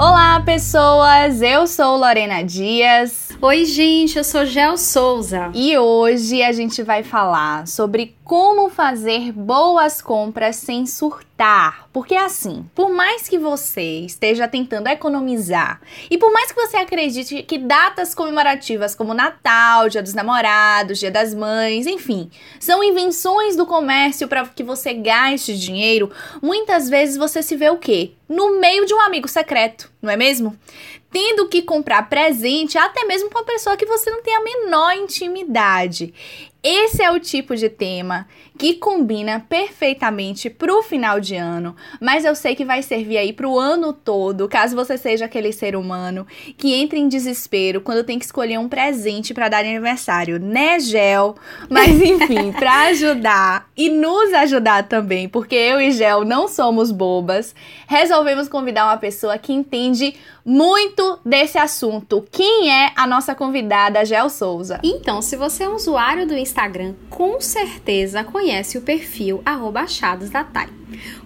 Olá, pessoas! Eu sou Lorena Dias. Oi, gente, eu sou Gel Souza. E hoje a gente vai falar sobre como fazer boas compras sem surtar. Porque assim, por mais que você esteja tentando economizar e por mais que você acredite que datas comemorativas como Natal, Dia dos Namorados, Dia das Mães, enfim, são invenções do comércio para que você gaste dinheiro, muitas vezes você se vê o quê? No meio de um amigo secreto, não é mesmo? Tendo que comprar presente até mesmo para uma pessoa que você não tem a menor intimidade. Esse é o tipo de tema que combina perfeitamente pro final de ano, mas eu sei que vai servir aí pro ano todo, caso você seja aquele ser humano que entra em desespero quando tem que escolher um presente para dar aniversário, né, Gel? Mas enfim, para ajudar e nos ajudar também, porque eu e Gel não somos bobas, resolvemos convidar uma pessoa que entende muito desse assunto. Quem é a nossa convidada, Gel Souza? Então, se você é um usuário do Instagram, com certeza conhece o perfil achados da Thay.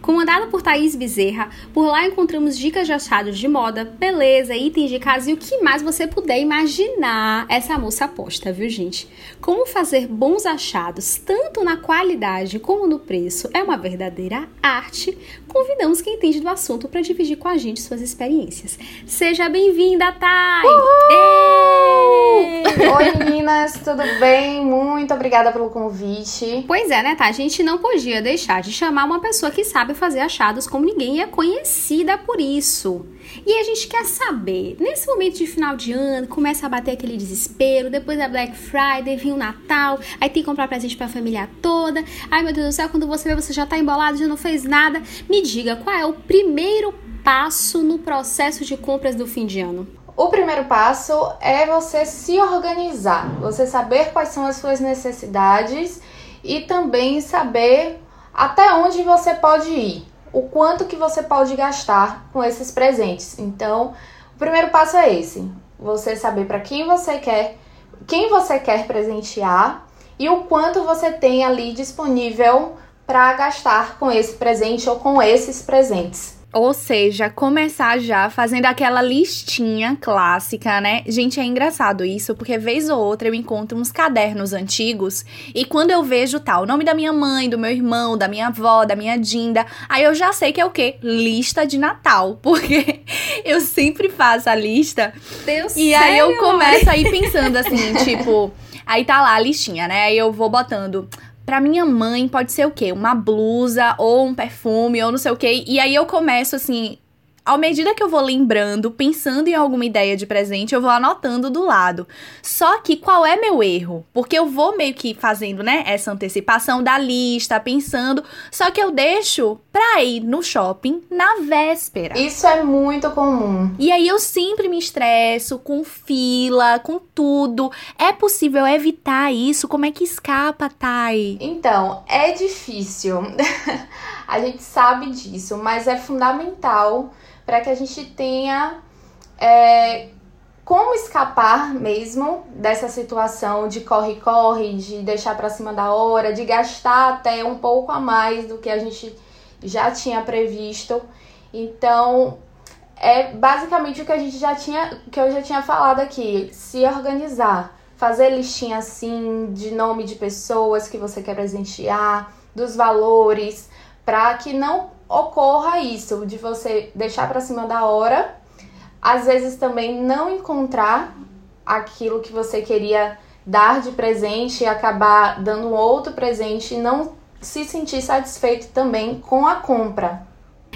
Comandada por Thaís Bezerra, por lá encontramos dicas de achados de moda, beleza, itens de casa e o que mais você puder imaginar. Essa moça aposta, viu, gente? Como fazer bons achados, tanto na qualidade como no preço, é uma verdadeira arte. Convidamos quem entende do assunto para dividir com a gente suas experiências. Seja bem-vinda, Thay! Oi, meninas, tudo bem? Muito obrigada pelo convite. Pois é, né, tá? A gente não podia deixar de chamar uma pessoa que sabe fazer achados como ninguém e é conhecida por isso. E a gente quer saber, nesse momento de final de ano, começa a bater aquele desespero, depois da Black Friday, vem o Natal, aí tem que comprar presente pra família toda. Ai meu Deus do céu, quando você vê, você já tá embolado, já não fez nada. Me diga, qual é o primeiro passo no processo de compras do fim de ano? O primeiro passo é você se organizar, você saber quais são as suas necessidades e também saber até onde você pode ir, o quanto que você pode gastar com esses presentes. Então, o primeiro passo é esse: você saber para quem você quer, quem você quer presentear e o quanto você tem ali disponível para gastar com esse presente ou com esses presentes. Ou seja, começar já fazendo aquela listinha clássica, né? Gente, é engraçado isso, porque vez ou outra eu encontro uns cadernos antigos e quando eu vejo tal, tá, o nome da minha mãe, do meu irmão, da minha avó, da minha Dinda, aí eu já sei que é o quê? Lista de Natal, porque eu sempre faço a lista. Deus E sério, aí eu começo aí pensando assim, tipo, aí tá lá a listinha, né? Aí eu vou botando Pra minha mãe pode ser o quê? Uma blusa ou um perfume ou não sei o quê. E aí eu começo assim, à medida que eu vou lembrando, pensando em alguma ideia de presente, eu vou anotando do lado. Só que qual é meu erro? Porque eu vou meio que fazendo, né, essa antecipação da lista, pensando, só que eu deixo pra ir no shopping na véspera. Isso é muito comum. E aí eu sempre me estresso com fila, com tudo. É possível evitar isso? Como é que escapa, Thay? Então, é difícil. A gente sabe disso, mas é fundamental para que a gente tenha é, como escapar mesmo dessa situação de corre-corre, de deixar para cima da hora, de gastar até um pouco a mais do que a gente já tinha previsto. Então, é basicamente o que a gente já tinha, que eu já tinha falado aqui, se organizar, fazer listinha assim de nome de pessoas que você quer presentear, dos valores, para que não ocorra isso de você deixar para cima da hora, às vezes também não encontrar aquilo que você queria dar de presente e acabar dando outro presente e não se sentir satisfeito também com a compra.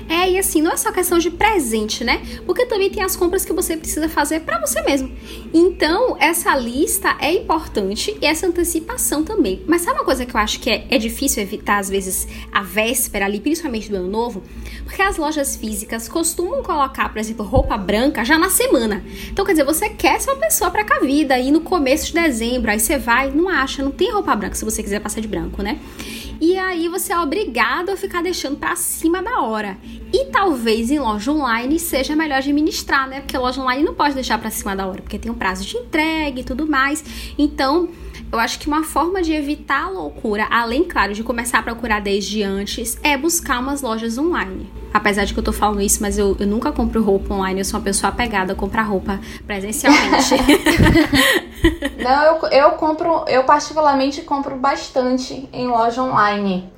É, e assim, não é só questão de presente, né? Porque também tem as compras que você precisa fazer para você mesmo. Então, essa lista é importante e essa antecipação também. Mas sabe uma coisa que eu acho que é, é difícil evitar, às vezes, a véspera ali, principalmente do ano novo? Porque as lojas físicas costumam colocar, por exemplo, roupa branca já na semana. Então, quer dizer, você quer ser uma pessoa pra cá vida aí no começo de dezembro, aí você vai, não acha, não tem roupa branca se você quiser passar de branco, né? E aí você é obrigado a ficar deixando para cima da hora. E talvez em loja online seja melhor administrar, né? Porque loja online não pode deixar para cima da hora, porque tem um prazo de entrega e tudo mais. Então, Eu acho que uma forma de evitar a loucura, além, claro, de começar a procurar desde antes, é buscar umas lojas online. Apesar de que eu tô falando isso, mas eu, eu nunca compro roupa online, eu sou uma pessoa apegada a comprar roupa presencialmente. Não, eu, eu compro, eu particularmente compro bastante em loja online.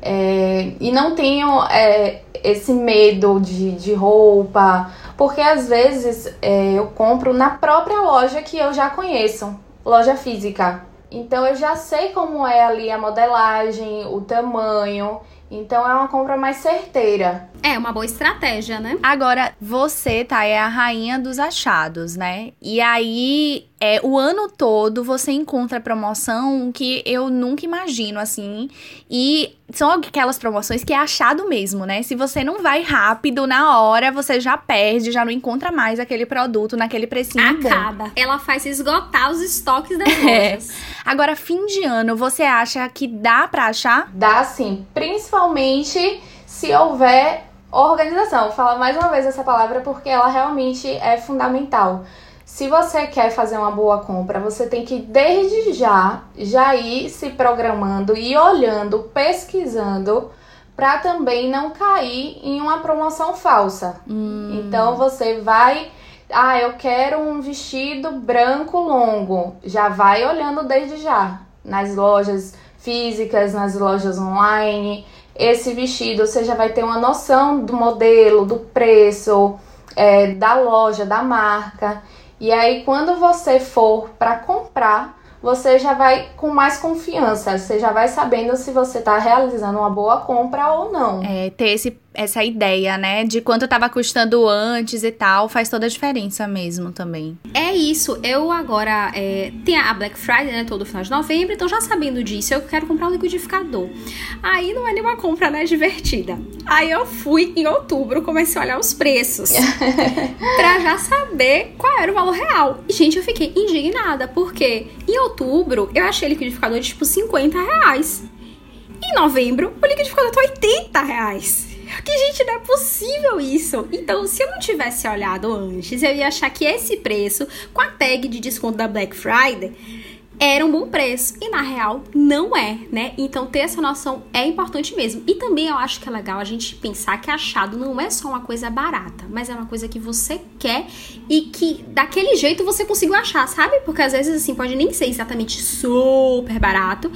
É, e não tenho é, esse medo de, de roupa, porque às vezes é, eu compro na própria loja que eu já conheço, loja física. Então eu já sei como é ali a modelagem, o tamanho. Então é uma compra mais certeira. É uma boa estratégia, né? Agora, você, tá, é a rainha dos achados, né? E aí, é, o ano todo você encontra promoção que eu nunca imagino, assim. E são aquelas promoções que é achado mesmo, né? Se você não vai rápido, na hora você já perde, já não encontra mais aquele produto naquele precinho Acaba. bom. Ela faz esgotar os estoques das é. lojas. Agora, fim de ano, você acha que dá pra achar? Dá sim, principalmente se houver organização. Vou falar mais uma vez essa palavra porque ela realmente é fundamental. Se você quer fazer uma boa compra, você tem que desde já já ir se programando e olhando, pesquisando para também não cair em uma promoção falsa. Hum. Então você vai, ah, eu quero um vestido branco longo. Já vai olhando desde já nas lojas físicas, nas lojas online esse vestido, você já vai ter uma noção do modelo, do preço, é, da loja, da marca. E aí, quando você for para comprar, você já vai com mais confiança, você já vai sabendo se você está realizando uma boa compra ou não. É, ter esse essa ideia, né, de quanto estava custando antes e tal, faz toda a diferença mesmo também. É isso. Eu agora é, tem a Black Friday, né, todo final de novembro, então já sabendo disso, eu quero comprar um liquidificador. Aí não é nenhuma compra, né, divertida. Aí eu fui em outubro, comecei a olhar os preços para já saber qual era o valor real. E, gente, eu fiquei indignada, porque em outubro eu achei liquidificador de tipo 50 reais. Em novembro, o liquidificador tá 80 reais. Que, gente, não é possível isso. Então, se eu não tivesse olhado antes, eu ia achar que esse preço, com a tag de desconto da Black Friday, era um bom preço. E na real, não é, né? Então ter essa noção é importante mesmo. E também eu acho que é legal a gente pensar que achado não é só uma coisa barata, mas é uma coisa que você quer e que daquele jeito você conseguiu achar, sabe? Porque às vezes assim pode nem ser exatamente super barato,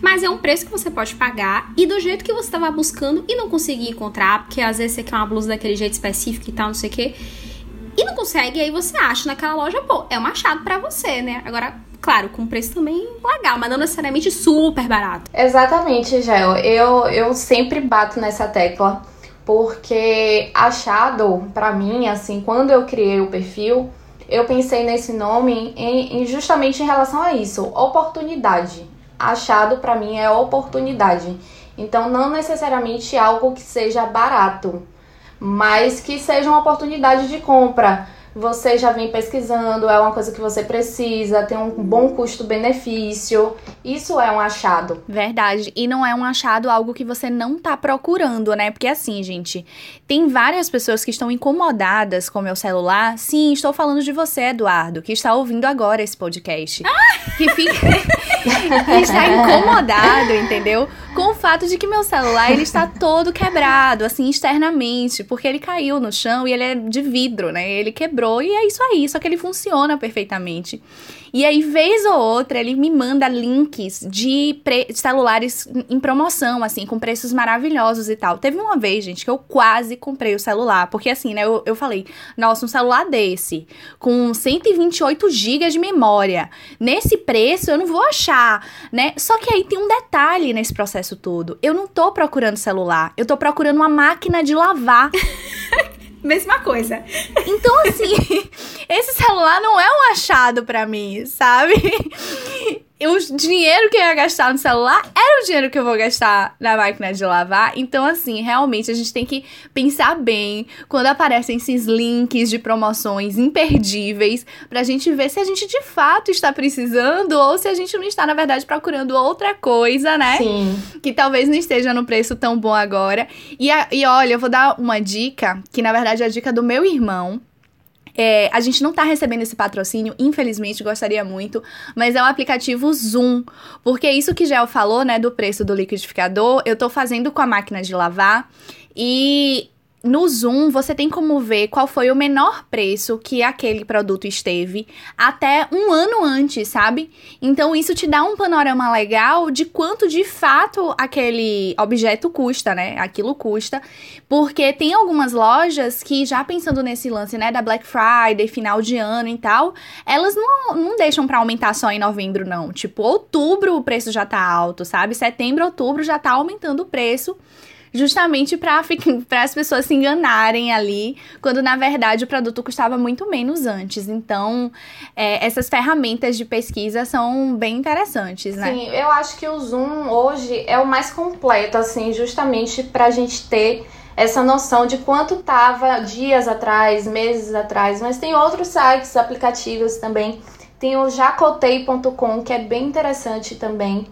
mas é um preço que você pode pagar e do jeito que você estava buscando e não conseguir encontrar, porque às vezes você quer uma blusa daquele jeito específico e tal, não sei o quê. E não consegue, aí você acha naquela loja, pô, é um achado para você, né? Agora, claro, com preço também legal, mas não necessariamente super barato. Exatamente, Gel. Eu, eu sempre bato nessa tecla, porque achado, para mim, assim, quando eu criei o perfil, eu pensei nesse nome em, em justamente em relação a isso, oportunidade. Achado para mim é oportunidade. Então, não necessariamente algo que seja barato, mas que seja uma oportunidade de compra você já vem pesquisando, é uma coisa que você precisa, tem um bom custo-benefício. Isso é um achado. Verdade. E não é um achado algo que você não tá procurando, né? Porque assim, gente, tem várias pessoas que estão incomodadas com meu celular. Sim, estou falando de você, Eduardo, que está ouvindo agora esse podcast. Ah! Que fica. que está incomodado, entendeu? Com o fato de que meu celular ele está todo quebrado, assim, externamente, porque ele caiu no chão e ele é de vidro, né? Ele quebrou e é isso aí, só que ele funciona perfeitamente. E aí, vez ou outra, ele me manda links de celulares em promoção, assim, com preços maravilhosos e tal. Teve uma vez, gente, que eu quase comprei o celular, porque assim, né, eu, eu falei, nossa, um celular desse, com 128 GB de memória, nesse preço eu não vou achar, né? Só que aí tem um detalhe nesse processo todo. Eu não tô procurando celular, eu tô procurando uma máquina de lavar. Mesma coisa. Então, assim, esse celular não é um achado para mim, sabe? O dinheiro que eu ia gastar no celular era o dinheiro que eu vou gastar na máquina de lavar. Então, assim, realmente a gente tem que pensar bem quando aparecem esses links de promoções imperdíveis pra gente ver se a gente de fato está precisando ou se a gente não está, na verdade, procurando outra coisa, né? Sim. Que talvez não esteja no preço tão bom agora. E, a, e olha, eu vou dar uma dica, que na verdade é a dica do meu irmão É, a gente não tá recebendo esse patrocínio, infelizmente, gostaria muito, mas é o aplicativo Zoom. Porque isso que Gel falou, né, do preço do liquidificador, eu tô fazendo com a máquina de lavar e no Zoom, você tem como ver qual foi o menor preço que aquele produto esteve até um ano antes, sabe? Então, isso te dá um panorama legal de quanto de fato aquele objeto custa, né? Aquilo custa. Porque tem algumas lojas que, já pensando nesse lance, né, da Black Friday, final de ano e tal, elas não, não deixam para aumentar só em novembro, não. Tipo, outubro o preço já tá alto, sabe? Setembro, outubro já tá aumentando o preço justamente para as pessoas se enganarem ali, quando na verdade o produto custava muito menos antes. Então, é, essas ferramentas de pesquisa são bem interessantes, né? Sim, eu acho que o Zoom hoje é o mais completo, assim, justamente para a gente ter essa noção de quanto estava dias atrás, meses atrás, mas tem outros sites, aplicativos também. Tem o jacotei.com, que é bem interessante também.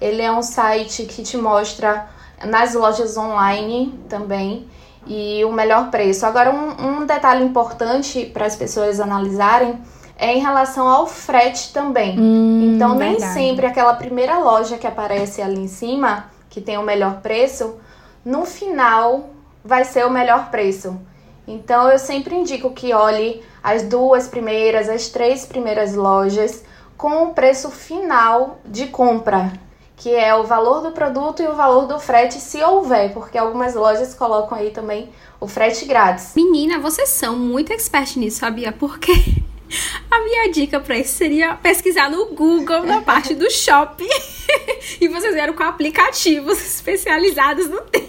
Ele é um site que te mostra nas lojas online também e o melhor preço. Agora, um, um detalhe importante para as pessoas analisarem é em relação ao frete também. Hum, então, nem verdade. sempre aquela primeira loja que aparece ali em cima, que tem o melhor preço, no final vai ser o melhor preço. Então, eu sempre indico que olhe as duas primeiras, as três primeiras lojas com o preço final de compra que é o valor do produto e o valor do frete, se houver, porque algumas lojas colocam aí também o frete grátis. Menina, vocês são muito expert nisso, sabia? Porque a minha dica para isso seria pesquisar no Google na parte do shopping e vocês vieram com aplicativos especializados no tema.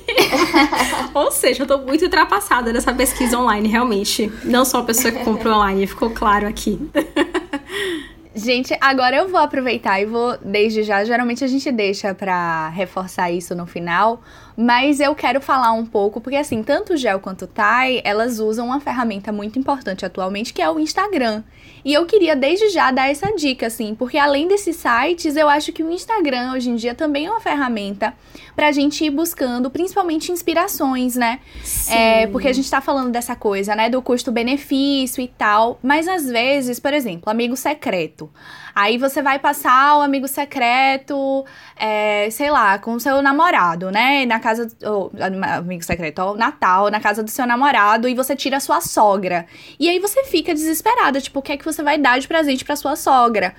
Ou seja, eu tô muito ultrapassada nessa pesquisa online, realmente. Não sou a pessoa que compra online, ficou claro aqui. Gente, agora eu vou aproveitar e vou, desde já, geralmente a gente deixa pra reforçar isso no final, mas eu quero falar um pouco, porque assim, tanto o Gel quanto o Tai, elas usam uma ferramenta muito importante atualmente, que é o Instagram. E eu queria desde já dar essa dica, assim, porque além desses sites, eu acho que o Instagram hoje em dia também é uma ferramenta pra gente ir buscando, principalmente inspirações, né? Sim. É, porque a gente tá falando dessa coisa, né, do custo-benefício e tal, mas às vezes, por exemplo, amigo secreto. Aí você vai passar o amigo secreto, é, sei lá, com o seu namorado, né? Na casa. Oh, amigo secreto, ó, Natal, na casa do seu namorado, e você tira a sua sogra. E aí você fica desesperada, tipo, o que é que você vai dar de presente pra sua sogra?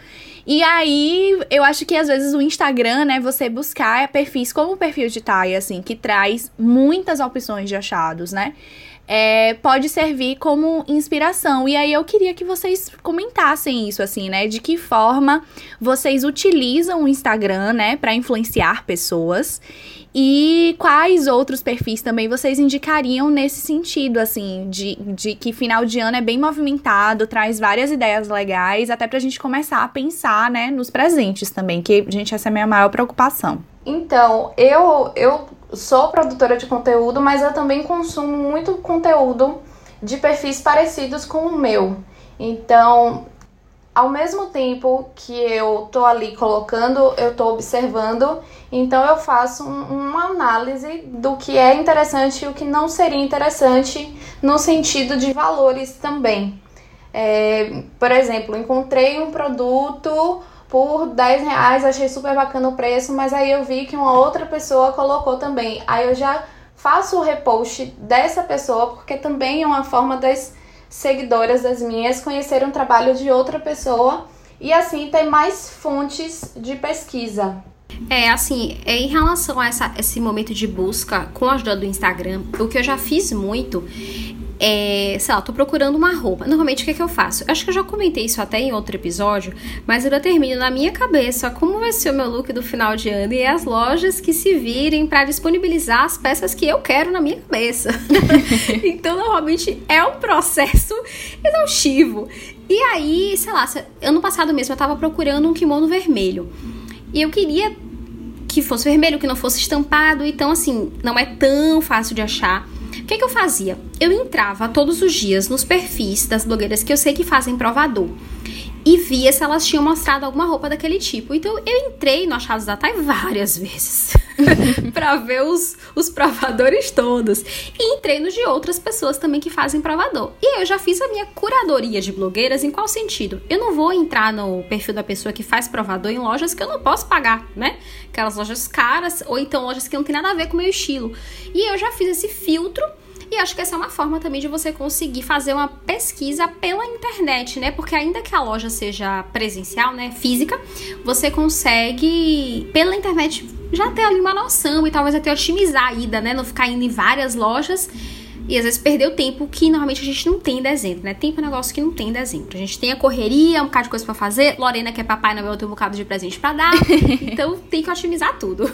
E aí, eu acho que às vezes o Instagram, né, você buscar perfis como o perfil de Thay, assim, que traz muitas opções de achados, né? é, pode servir como inspiração. E aí eu queria que vocês comentassem isso, assim, né? De que forma vocês utilizam o Instagram, né, para influenciar pessoas. E quais outros perfis também vocês indicariam nesse sentido, assim, de, de que final de ano é bem movimentado, traz várias ideias legais, até pra gente começar a pensar, né, nos presentes também, que, gente, essa é a minha maior preocupação. Então, eu, eu sou produtora de conteúdo, mas eu também consumo muito conteúdo de perfis parecidos com o meu. Então, ao mesmo tempo que eu tô ali colocando, eu tô observando, então eu faço um, uma análise do que é interessante e o que não seria interessante no sentido de valores também. É, por exemplo, encontrei um produto por 10 reais, achei super bacana o preço, mas aí eu vi que uma outra pessoa colocou também. Aí eu já faço o repost dessa pessoa, porque também é uma forma das seguidoras das minhas conhecerem o trabalho de outra pessoa e assim ter mais fontes de pesquisa. É, assim, é, em relação a essa, esse momento de busca com a ajuda do Instagram, o que eu já fiz muito é, sei lá, tô procurando uma roupa. Normalmente o que, é que eu faço? Acho que eu já comentei isso até em outro episódio, mas eu determino na minha cabeça como vai ser o meu look do final de ano e as lojas que se virem para disponibilizar as peças que eu quero na minha cabeça. então, normalmente é um processo exaustivo. E aí, sei lá, ano passado mesmo eu tava procurando um kimono vermelho. E eu queria que fosse vermelho, que não fosse estampado. Então, assim, não é tão fácil de achar. Que, que eu fazia? Eu entrava todos os dias nos perfis das blogueiras que eu sei que fazem provador e via se elas tinham mostrado alguma roupa daquele tipo. Então eu entrei no Achados da Thay várias vezes. para ver os, os provadores todos. E em treinos de outras pessoas também que fazem provador. E eu já fiz a minha curadoria de blogueiras em qual sentido? Eu não vou entrar no perfil da pessoa que faz provador em lojas que eu não posso pagar, né? Aquelas lojas caras ou então lojas que não tem nada a ver com o meu estilo. E eu já fiz esse filtro e acho que essa é uma forma também de você conseguir fazer uma pesquisa pela internet, né? Porque ainda que a loja seja presencial, né, física, você consegue pela internet já ter ali uma noção e talvez até otimizar a ida, né? Não ficar indo em várias lojas e às vezes perdeu tempo que normalmente a gente não tem em dezembro, né? Tempo é um negócio que não tem em dezembro. A gente tem a correria, um bocado de coisa para fazer. Lorena, que é papai Noel, tem um bocado de presente para dar. então tem que otimizar tudo.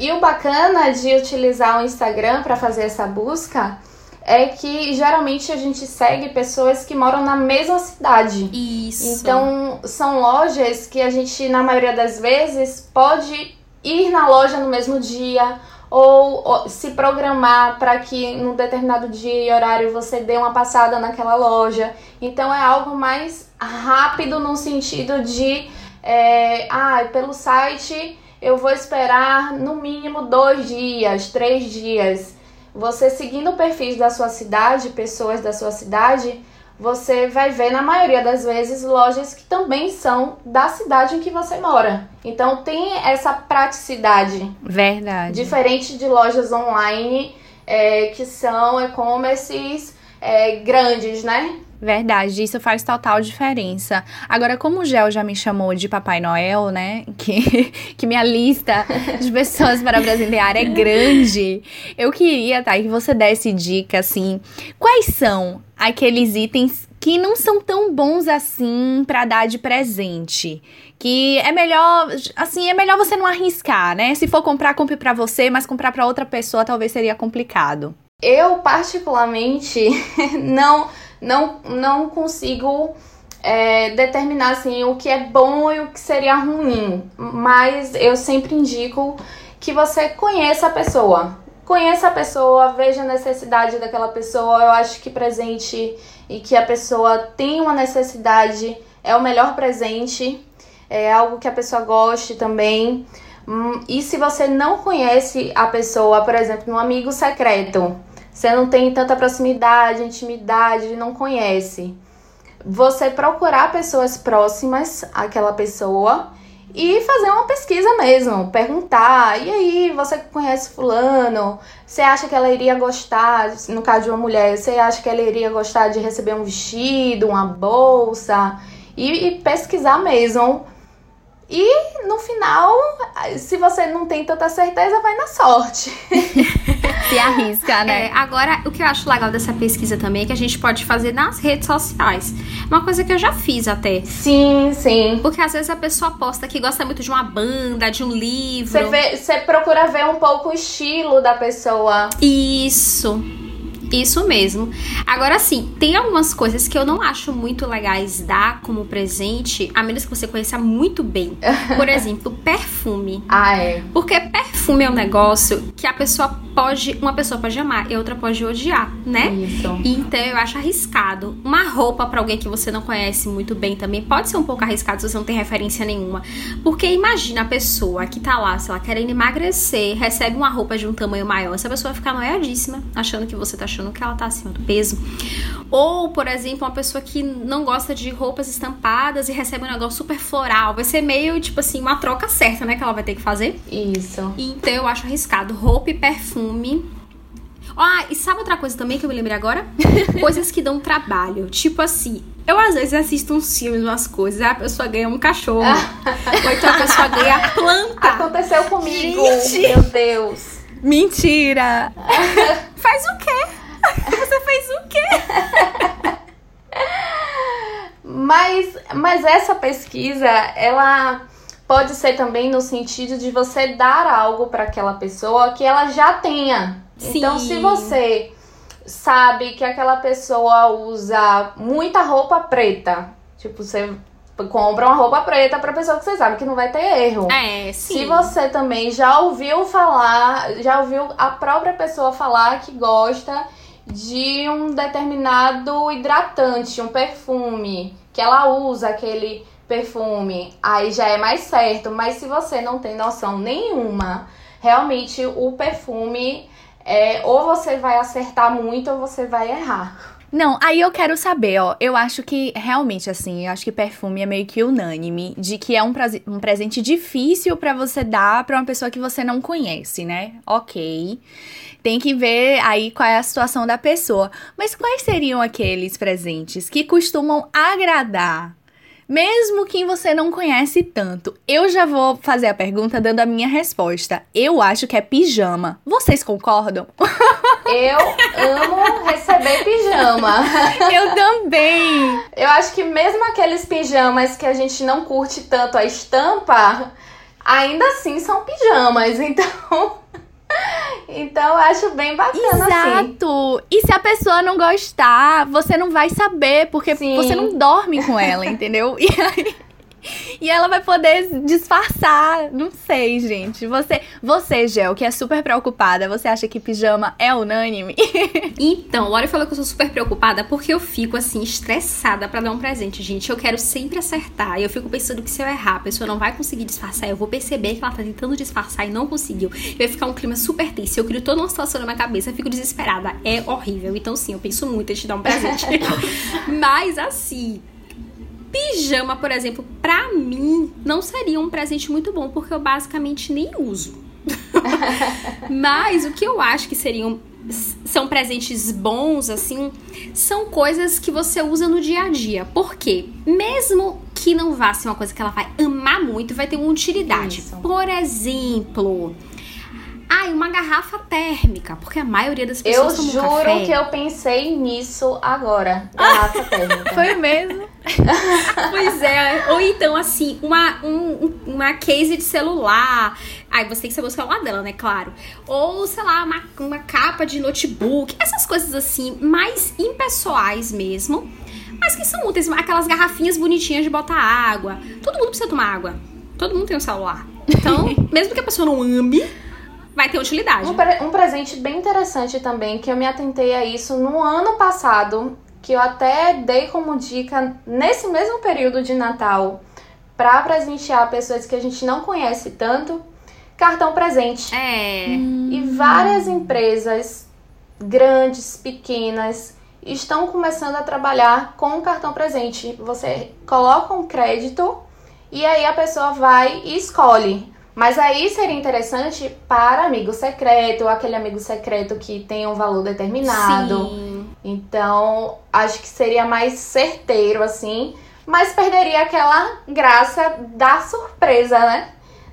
e o bacana de utilizar o Instagram para fazer essa busca é que geralmente a gente segue pessoas que moram na mesma cidade. Isso. Então, são lojas que a gente, na maioria das vezes, pode ir na loja no mesmo dia ou, ou se programar para que num determinado dia e horário você dê uma passada naquela loja. Então é algo mais rápido no sentido de, é, ah, pelo site eu vou esperar no mínimo dois dias, três dias. Você seguindo o perfil da sua cidade, pessoas da sua cidade, você vai ver na maioria das vezes lojas que também são da cidade em que você mora. Então tem essa praticidade. Verdade. Diferente de lojas online é, que são e-commerces é, grandes, né? Verdade, isso faz total diferença. Agora, como o Gel já me chamou de Papai Noel, né? Que, que minha lista de pessoas para presentear é grande. Eu queria, tá, que você desse dica, assim. Quais são aqueles itens que não são tão bons assim para dar de presente? Que é melhor, assim, é melhor você não arriscar, né? Se for comprar, compre para você, mas comprar para outra pessoa talvez seria complicado. Eu, particularmente, não não, não consigo é, determinar assim, o que é bom e o que seria ruim, mas eu sempre indico que você conheça a pessoa. Conheça a pessoa, veja a necessidade daquela pessoa. Eu acho que presente e que a pessoa tem uma necessidade é o melhor presente, é algo que a pessoa goste também. Hum, e se você não conhece a pessoa, por exemplo, um amigo secreto, você não tem tanta proximidade, intimidade, não conhece. Você procurar pessoas próximas àquela pessoa e fazer uma pesquisa mesmo, perguntar, e aí, você conhece fulano? Você acha que ela iria gostar, no caso de uma mulher, você acha que ela iria gostar de receber um vestido, uma bolsa? E, e pesquisar mesmo. E no final, se você não tem tanta certeza, vai na sorte. Se arrisca, né? É, agora, o que eu acho legal dessa pesquisa também é que a gente pode fazer nas redes sociais. Uma coisa que eu já fiz até. Sim, sim. Porque às vezes a pessoa posta que gosta muito de uma banda, de um livro. Você, vê, você procura ver um pouco o estilo da pessoa. Isso. Isso mesmo. Agora sim, tem algumas coisas que eu não acho muito legais dar como presente, a menos que você conheça muito bem. Por exemplo, perfume. Ah, é. Porque perfume é um negócio que a pessoa pode, uma pessoa pode amar e outra pode odiar, né? Isso. Então eu acho arriscado. Uma roupa para alguém que você não conhece muito bem também pode ser um pouco arriscado se você não tem referência nenhuma. Porque imagina a pessoa que tá lá, sei lá, querendo emagrecer, recebe uma roupa de um tamanho maior, essa pessoa vai ficar noiadíssima, achando que você tá achando que ela tá acima do peso. Ou, por exemplo, uma pessoa que não gosta de roupas estampadas e recebe um negócio super floral. Vai ser meio, tipo assim, uma troca certa, né? Que ela vai ter que fazer. Isso. Então eu acho arriscado. Roupa e perfume. Ah, e sabe outra coisa também que eu me lembrei agora? Coisas que dão trabalho. Tipo assim, eu às vezes assisto uns filmes, umas coisas, a pessoa ganha um cachorro. ou então a pessoa ganha planta. Aconteceu comigo. Gente. Meu Deus. Mentira! Faz o quê? Você fez o quê? mas, mas essa pesquisa, ela pode ser também no sentido de você dar algo para aquela pessoa que ela já tenha. Sim. Então, se você sabe que aquela pessoa usa muita roupa preta, tipo, você compra uma roupa preta pra pessoa que você sabe que não vai ter erro. É, sim. Se você também já ouviu falar, já ouviu a própria pessoa falar que gosta de um determinado hidratante, um perfume, que ela usa aquele perfume, aí já é mais certo. Mas se você não tem noção nenhuma realmente o perfume é ou você vai acertar muito ou você vai errar. Não, aí eu quero saber, ó. Eu acho que realmente, assim, eu acho que perfume é meio que unânime de que é um, um presente difícil para você dar para uma pessoa que você não conhece, né? Ok. Tem que ver aí qual é a situação da pessoa. Mas quais seriam aqueles presentes que costumam agradar mesmo quem você não conhece tanto. Eu já vou fazer a pergunta dando a minha resposta. Eu acho que é pijama. Vocês concordam? Eu amo receber pijama. Eu também. Eu acho que mesmo aqueles pijamas que a gente não curte tanto a estampa, ainda assim são pijamas. Então, então eu acho bem bacana assim. Exato. Assim. E se a pessoa não gostar, você não vai saber, porque Sim. você não dorme com ela, entendeu? E aí e ela vai poder disfarçar. Não sei, gente. Você, você, Gel, que é super preocupada, você acha que pijama é unânime? então, Lori falou que eu sou super preocupada porque eu fico assim, estressada para dar um presente, gente. Eu quero sempre acertar. E eu fico pensando que se eu errar, a pessoa não vai conseguir disfarçar. Eu vou perceber que ela tá tentando disfarçar e não conseguiu. Vai ficar um clima super tenso. Eu crio toda uma situação na minha cabeça, eu fico desesperada. É horrível. Então, sim, eu penso muito em te dar um presente. Mas assim Pijama, por exemplo, pra mim não seria um presente muito bom, porque eu basicamente nem uso. Mas o que eu acho que seriam são presentes bons, assim, são coisas que você usa no dia a dia. Por quê? Mesmo que não vá ser uma coisa que ela vai amar muito, vai ter uma utilidade. Isso. Por exemplo, Ai, uma garrafa térmica, porque a maioria das pessoas Eu juro café. que eu pensei nisso agora. Garrafa térmica. Foi mesmo? pois é. Ou então, assim, uma, um, uma case de celular. Aí você tem que saber o celular dela, né? Claro. Ou, sei lá, uma, uma capa de notebook. Essas coisas assim, mais impessoais mesmo. Mas que são úteis. Aquelas garrafinhas bonitinhas de botar água. Todo mundo precisa tomar água. Todo mundo tem um celular. Então, mesmo que a pessoa não ame vai ter utilidade. Um, pre um presente bem interessante também, que eu me atentei a isso no ano passado, que eu até dei como dica nesse mesmo período de Natal, para presentear pessoas que a gente não conhece tanto, cartão presente. É. E várias empresas, grandes, pequenas, estão começando a trabalhar com cartão presente. Você coloca um crédito e aí a pessoa vai e escolhe. Mas aí seria interessante para amigo secreto, aquele amigo secreto que tem um valor determinado. Sim. Então, acho que seria mais certeiro, assim. Mas perderia aquela graça da surpresa, né?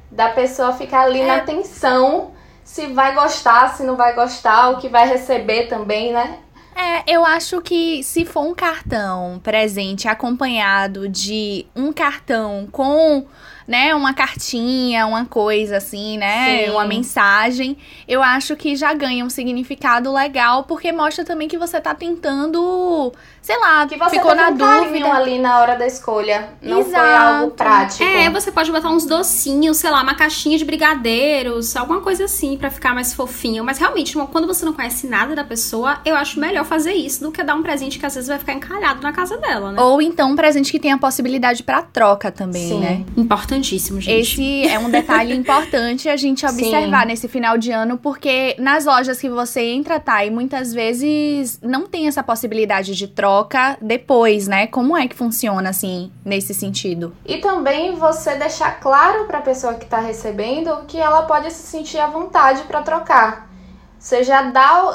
Da pessoa ficar ali é. na tensão se vai gostar, se não vai gostar, o que vai receber também, né? É, eu acho que se for um cartão presente acompanhado de um cartão com né, uma cartinha, uma coisa assim, né, Sim. uma mensagem, eu acho que já ganha um significado legal, porque mostra também que você tá tentando, sei lá, que você ficou na um dúvida ali na hora da escolha, não Exato. foi algo prático. É, você pode botar uns docinhos, sei lá, uma caixinha de brigadeiros, alguma coisa assim para ficar mais fofinho, mas realmente, quando você não conhece nada da pessoa, eu acho melhor fazer isso do que dar um presente que às vezes vai ficar encalhado na casa dela, né? Ou então um presente que tenha possibilidade para troca também, Sim. né? Importante importantíssimo, gente. Esse é um detalhe importante a gente observar Sim. nesse final de ano, porque nas lojas que você entra, tá, e muitas vezes não tem essa possibilidade de troca depois, né? Como é que funciona, assim, nesse sentido? E também você deixar claro para a pessoa que tá recebendo que ela pode se sentir à vontade para trocar. Você já dá.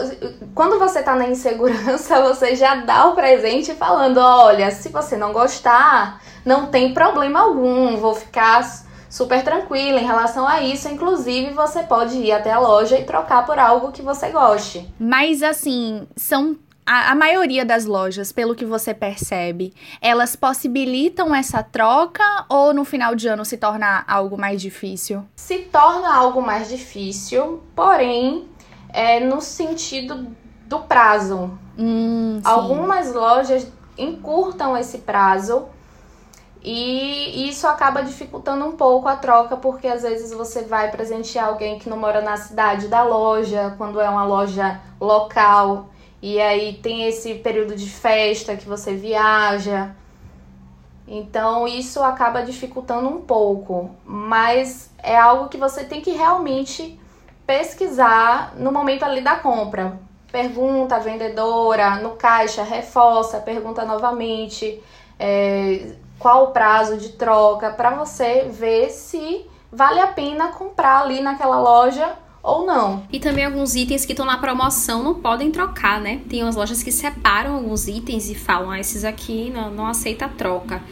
Quando você tá na insegurança, você já dá o presente falando: olha, se você não gostar, não tem problema algum, vou ficar super tranquila em relação a isso. Inclusive, você pode ir até a loja e trocar por algo que você goste. Mas assim, são a, a, maioria das lojas, pelo que você percebe, elas possibilitam essa troca ou no final de ano se torna algo mais difícil? Se torna algo mais difícil, porém, é no sentido do prazo. Hum, Algumas lojas encurtam esse prazo e isso acaba dificultando um pouco a troca, porque às vezes você vai presentear alguém que não mora na cidade da loja, quando é uma loja local, e aí tem esse período de festa que você viaja. Então isso acaba dificultando um pouco, mas é algo que você tem que realmente pesquisar no momento ali da compra. Pergunta a vendedora, no caixa, reforça, pergunta novamente é, qual o prazo de troca, para você ver se vale a pena comprar ali naquela loja ou não. E também alguns itens que estão na promoção não podem trocar, né? Tem umas lojas que separam alguns itens e falam, ah, esses aqui não, não aceita troca.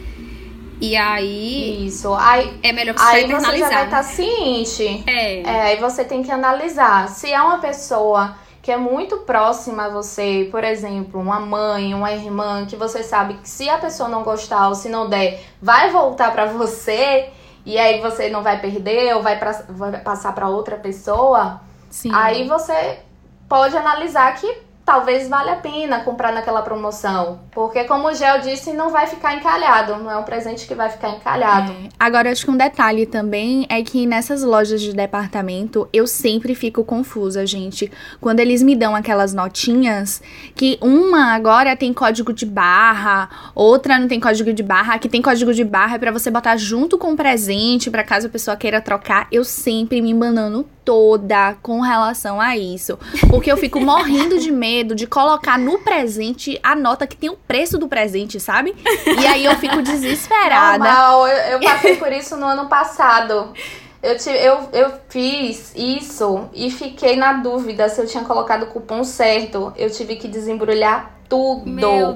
E aí. Isso. Aí, é melhor que aí você você já vai né? estar tá ciente. É. é. Aí você tem que analisar. Se é uma pessoa que é muito próxima a você, por exemplo, uma mãe, uma irmã, que você sabe que se a pessoa não gostar ou se não der, vai voltar para você e aí você não vai perder ou vai, pra, vai passar para outra pessoa, Sim. aí você pode analisar que talvez valha a pena comprar naquela promoção. Porque, como o Gel disse, não vai ficar encalhado. Não é um presente que vai ficar encalhado. É. Agora, acho que um detalhe também é que nessas lojas de departamento eu sempre fico confusa, gente. Quando eles me dão aquelas notinhas, que uma agora tem código de barra, outra não tem código de barra, que tem código de barra é pra você botar junto com o presente, para caso a pessoa queira trocar. Eu sempre me embanando toda com relação a isso. Porque eu fico morrendo de medo de colocar no presente a nota que tem o preço do presente, sabe? E aí eu fico desesperada. Normal, eu, eu passei por isso no ano passado. Eu, eu, eu fiz isso e fiquei na dúvida se eu tinha colocado o cupom certo. Eu tive que desembrulhar tudo. Meu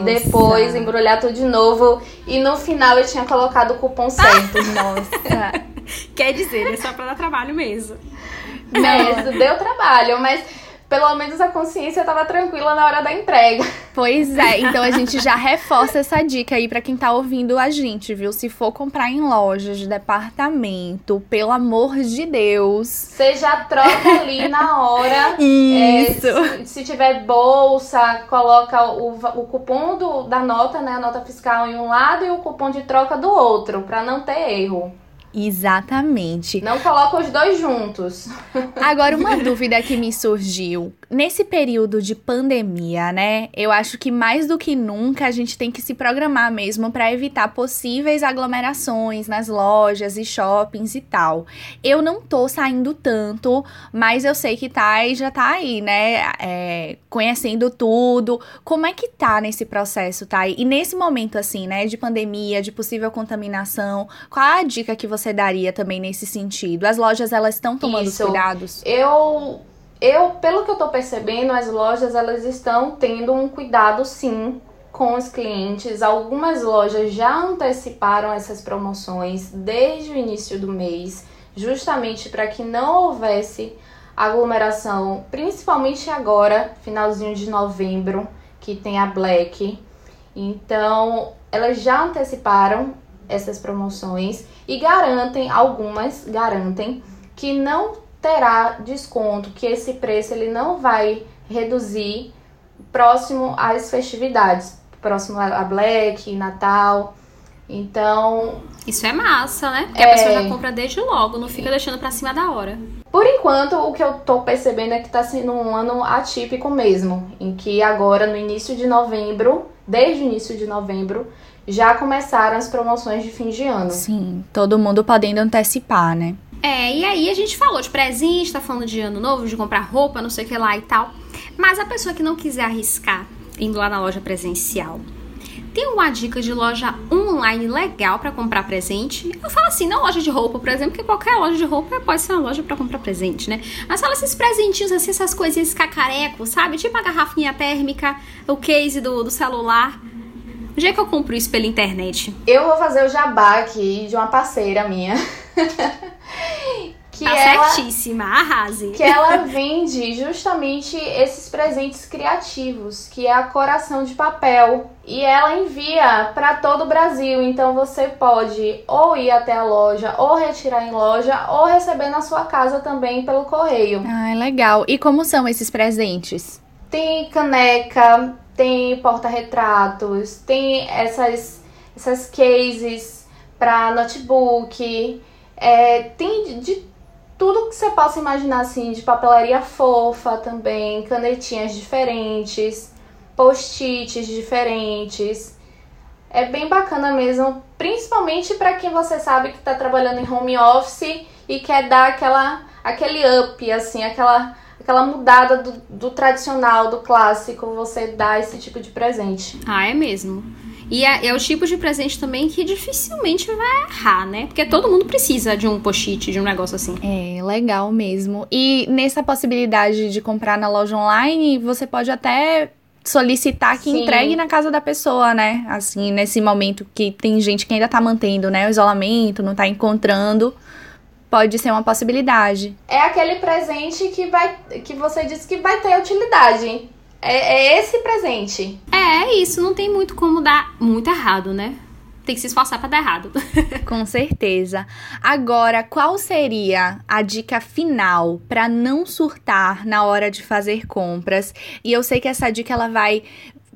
e depois embrulhar tudo de novo. E no final eu tinha colocado o cupom certo. Nossa. Quer dizer, é só pra dar trabalho mesmo. Mesmo, deu trabalho, mas pelo menos a consciência tava tranquila na hora da entrega. Pois é, então a gente já reforça essa dica aí para quem tá ouvindo a gente, viu? Se for comprar em lojas de departamento, pelo amor de Deus. Você já troca ali na hora. Isso. É, se, se, tiver bolsa, coloca o, o cupom do, da nota, né? A nota fiscal em um lado e o cupom de troca do outro, para não ter erro. Exatamente. Não coloca os dois juntos. Agora, uma dúvida que me surgiu. Nesse período de pandemia, né? Eu acho que mais do que nunca a gente tem que se programar mesmo para evitar possíveis aglomerações nas lojas e shoppings e tal. Eu não tô saindo tanto, mas eu sei que Thay já tá aí, né? É, conhecendo tudo. Como é que tá nesse processo, Thay? E nesse momento, assim, né? De pandemia, de possível contaminação, qual a dica que você você daria também nesse sentido? As lojas elas estão tomando Isso. cuidados? Eu eu, pelo que eu tô percebendo, as lojas elas estão tendo um cuidado sim com os clientes. Algumas lojas já anteciparam essas promoções desde o início do mês, justamente para que não houvesse aglomeração, principalmente agora, finalzinho de novembro, que tem a Black. Então, elas já anteciparam essas promoções e garantem, algumas garantem, que não terá desconto, que esse preço ele não vai reduzir próximo às festividades, próximo a Black, Natal. Então. Isso é massa, né? Porque é... a pessoa já compra desde logo, não fica deixando pra cima da hora. Por enquanto, o que eu tô percebendo é que tá sendo um ano atípico mesmo. Em que agora, no início de novembro, desde o início de novembro, já começaram as promoções de fim de ano. Sim, todo mundo podendo antecipar, né? É, e aí a gente falou de presente, tá falando de ano novo, de comprar roupa, não sei o que lá e tal. Mas a pessoa que não quiser arriscar indo lá na loja presencial, tem uma dica de loja online legal para comprar presente? Eu falo assim, não loja de roupa, por exemplo, porque qualquer loja de roupa pode ser uma loja para comprar presente, né? Mas fala esses presentinhos, assim, essas coisinhas cacarecos, sabe? Tipo a garrafinha térmica, o case do, do celular. Onde é que eu compro isso pela internet? Eu vou fazer o jabá aqui de uma parceira minha. que tá ela, certíssima, arrase. Que ela vende justamente esses presentes criativos, que é a coração de papel. E ela envia para todo o Brasil. Então você pode ou ir até a loja, ou retirar em loja, ou receber na sua casa também pelo correio. Ah, legal. E como são esses presentes? Tem caneca, tem porta-retratos, tem essas, essas cases para notebook, é, tem de, de tudo que você possa imaginar assim, de papelaria fofa também, canetinhas diferentes, post-its diferentes. É bem bacana mesmo, principalmente para quem você sabe que está trabalhando em home office e quer dar aquela aquele up, assim, aquela, aquela mudada do, do tradicional, do clássico, você dá esse tipo de presente. Ah, é mesmo. E é, é, o tipo de presente também que dificilmente vai errar, né? Porque todo mundo precisa de um post-it, de um negócio assim. É, legal mesmo. E nessa possibilidade de comprar na loja online, você pode até solicitar que Sim. entregue na casa da pessoa, né? Assim, nesse momento que tem gente que ainda tá mantendo, né, o isolamento, não tá encontrando, pode ser uma possibilidade. É aquele presente que vai que você disse que vai ter utilidade. É, é esse presente. É, é isso, não tem muito como dar muito errado, né? tem que se esforçar para dar errado. Com certeza. Agora, qual seria a dica final para não surtar na hora de fazer compras? E eu sei que essa dica ela vai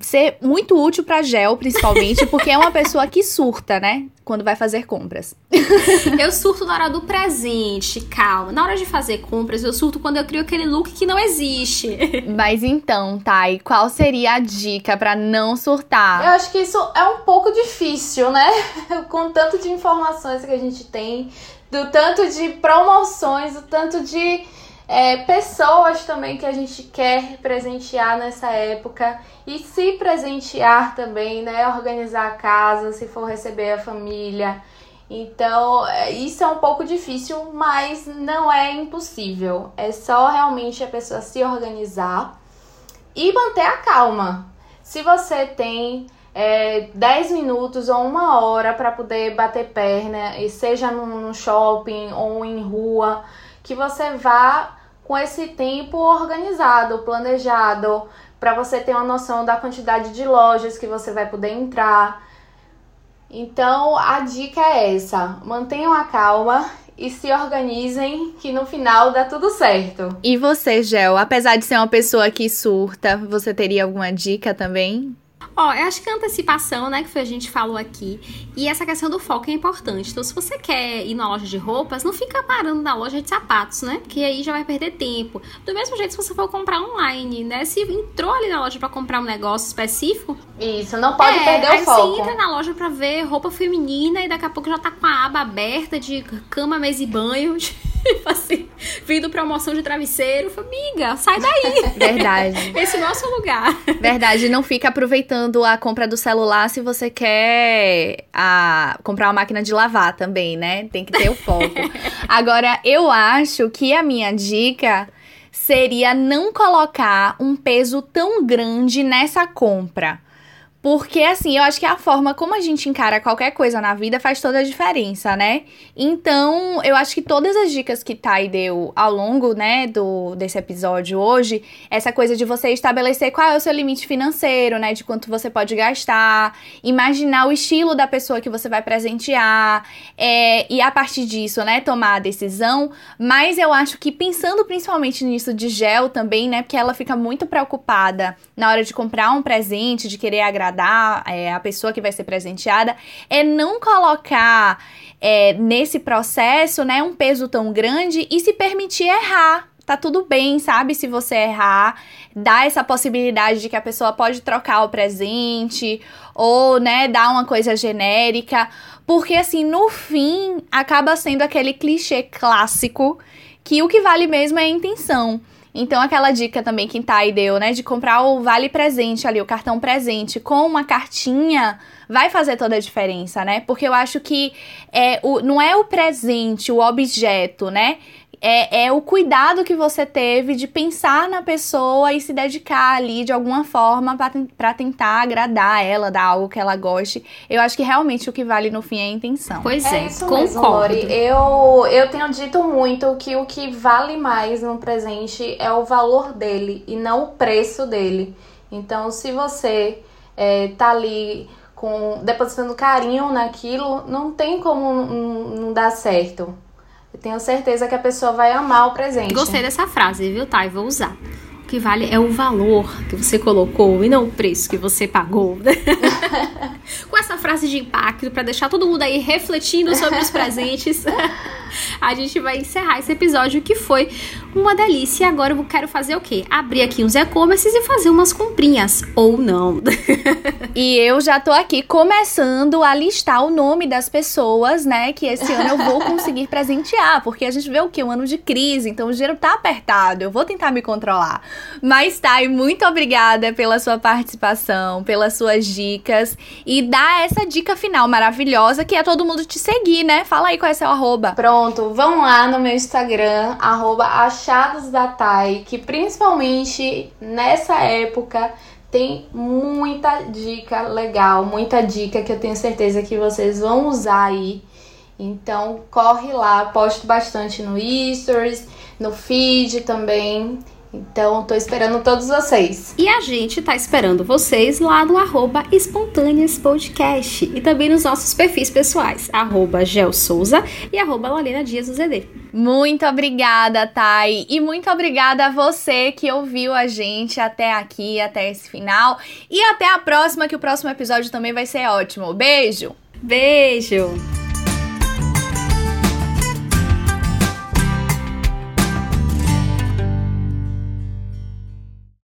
ser muito útil para Gel, principalmente, porque é uma pessoa que surta, né? Quando vai fazer compras. eu surto na hora do presente, calma. Na hora de fazer compras, eu surto quando eu crio aquele look que não existe. Mas então, Thay, qual seria a dica para não surtar? Eu acho que isso é um pouco difícil, né? Com tanto de informações que a gente tem, do tanto de promoções, do tanto de é, pessoas também que a gente quer presentear nessa época e se presentear também, né? Organizar a casa, se for receber a família. Então, é, isso é um pouco difícil, mas não é impossível. É só realmente a pessoa se organizar e manter a calma. Se você tem é, 10 minutos ou uma hora para poder bater perna, e seja no shopping ou em rua, que você vá com esse tempo organizado, planejado, para você ter uma noção da quantidade de lojas que você vai poder entrar. Então, a dica é essa: mantenham a calma e se organizem que no final dá tudo certo. E você, Gel, apesar de ser uma pessoa que surta, você teria alguma dica também? Ó, eu acho que a antecipação, né, que foi a gente falou aqui, e essa questão do foco é importante. Então, se você quer ir na loja de roupas, não fica parando na loja de sapatos, né? Que aí já vai perder tempo. Do mesmo jeito, se você for comprar online, né? Se entrou ali na loja para comprar um negócio específico. Isso, não pode é, perder o foco. Você entra na loja para ver roupa feminina e daqui a pouco já tá com a aba aberta de cama, mesa e banho. Tipo assim, vindo promoção de travesseiro. Amiga, sai daí. Verdade. Esse nosso lugar. Verdade, não fica aproveitando a compra do celular se você quer a, comprar uma máquina de lavar também, né? Tem que ter o foco. Agora, eu acho que a minha dica seria não colocar um peso tão grande nessa compra. Porque, assim, eu acho que a forma como a gente encara qualquer coisa na vida faz toda a diferença, né? Então, eu acho que todas as dicas que Thay deu ao longo, né, do, desse episódio hoje, essa coisa de você estabelecer qual é o seu limite financeiro, né, de quanto você pode gastar, imaginar o estilo da pessoa que você vai presentear, é, e a partir disso, né, tomar a decisão. Mas eu acho que pensando principalmente nisso de gel também, né, porque ela fica muito preocupada na hora de comprar um presente, de querer agradar agradar é, a pessoa que vai ser presenteada, é não colocar é, nesse processo, né, um peso tão grande e se permitir errar. Tá tudo bem, sabe? Se você errar, dá essa possibilidade de que a pessoa pode trocar o presente ou, né, dar uma coisa genérica, porque assim, no fim, acaba sendo aquele clichê clássico que o que vale mesmo é a intenção. Então, aquela dica também que Thay deu, né, de comprar o vale presente ali, o cartão presente com uma cartinha, vai fazer toda a diferença, né? Porque eu acho que é, o, não é o presente, o objeto, né? É, é o cuidado que você teve de pensar na pessoa e se dedicar ali de alguma forma para tentar agradar ela, dar algo que ela goste. Eu acho que realmente o que vale no fim é a intenção. Pois é, é isso concordo. Mesmo, Lori. Eu, eu tenho dito muito que o que vale mais no presente é o valor dele e não o preço dele. Então, se você é, tá ali com depositando carinho naquilo, não tem como não, não dar certo. Eu tenho certeza que a pessoa vai amar o presente. Gostei dessa frase, viu, Thay? Vou usar. Que vale é o valor que você colocou e não o preço que você pagou. Com essa frase de impacto para deixar todo mundo aí refletindo sobre os presentes. a gente vai encerrar esse episódio que foi uma delícia. E agora eu quero fazer o quê? Abrir aqui uns e-commerces e fazer umas comprinhas. Ou não. e eu já tô aqui começando a listar o nome das pessoas, né? Que esse ano eu vou conseguir presentear. Porque a gente vê o quê? Um ano de crise, então o dinheiro tá apertado. Eu vou tentar me controlar. Mas tá, e muito obrigada pela sua participação, pelas suas dicas. E dá essa dica final maravilhosa que é todo mundo te seguir, né? Fala aí qual é seu arroba. Pronto, vão lá no meu Instagram, arroba achados da Thay, que principalmente nessa época tem muita dica legal, muita dica que eu tenho certeza que vocês vão usar aí. Então corre lá, posto bastante no Stories, no feed também. Então, tô esperando todos vocês. E a gente tá esperando vocês lá no arroba Espontâneas Podcast e também nos nossos perfis pessoais, arroba Gel Souza e arroba Lalena Dias do ZD. Muito obrigada, Thay. E muito obrigada a você que ouviu a gente até aqui, até esse final. E até a próxima, que o próximo episódio também vai ser ótimo. Beijo! Beijo!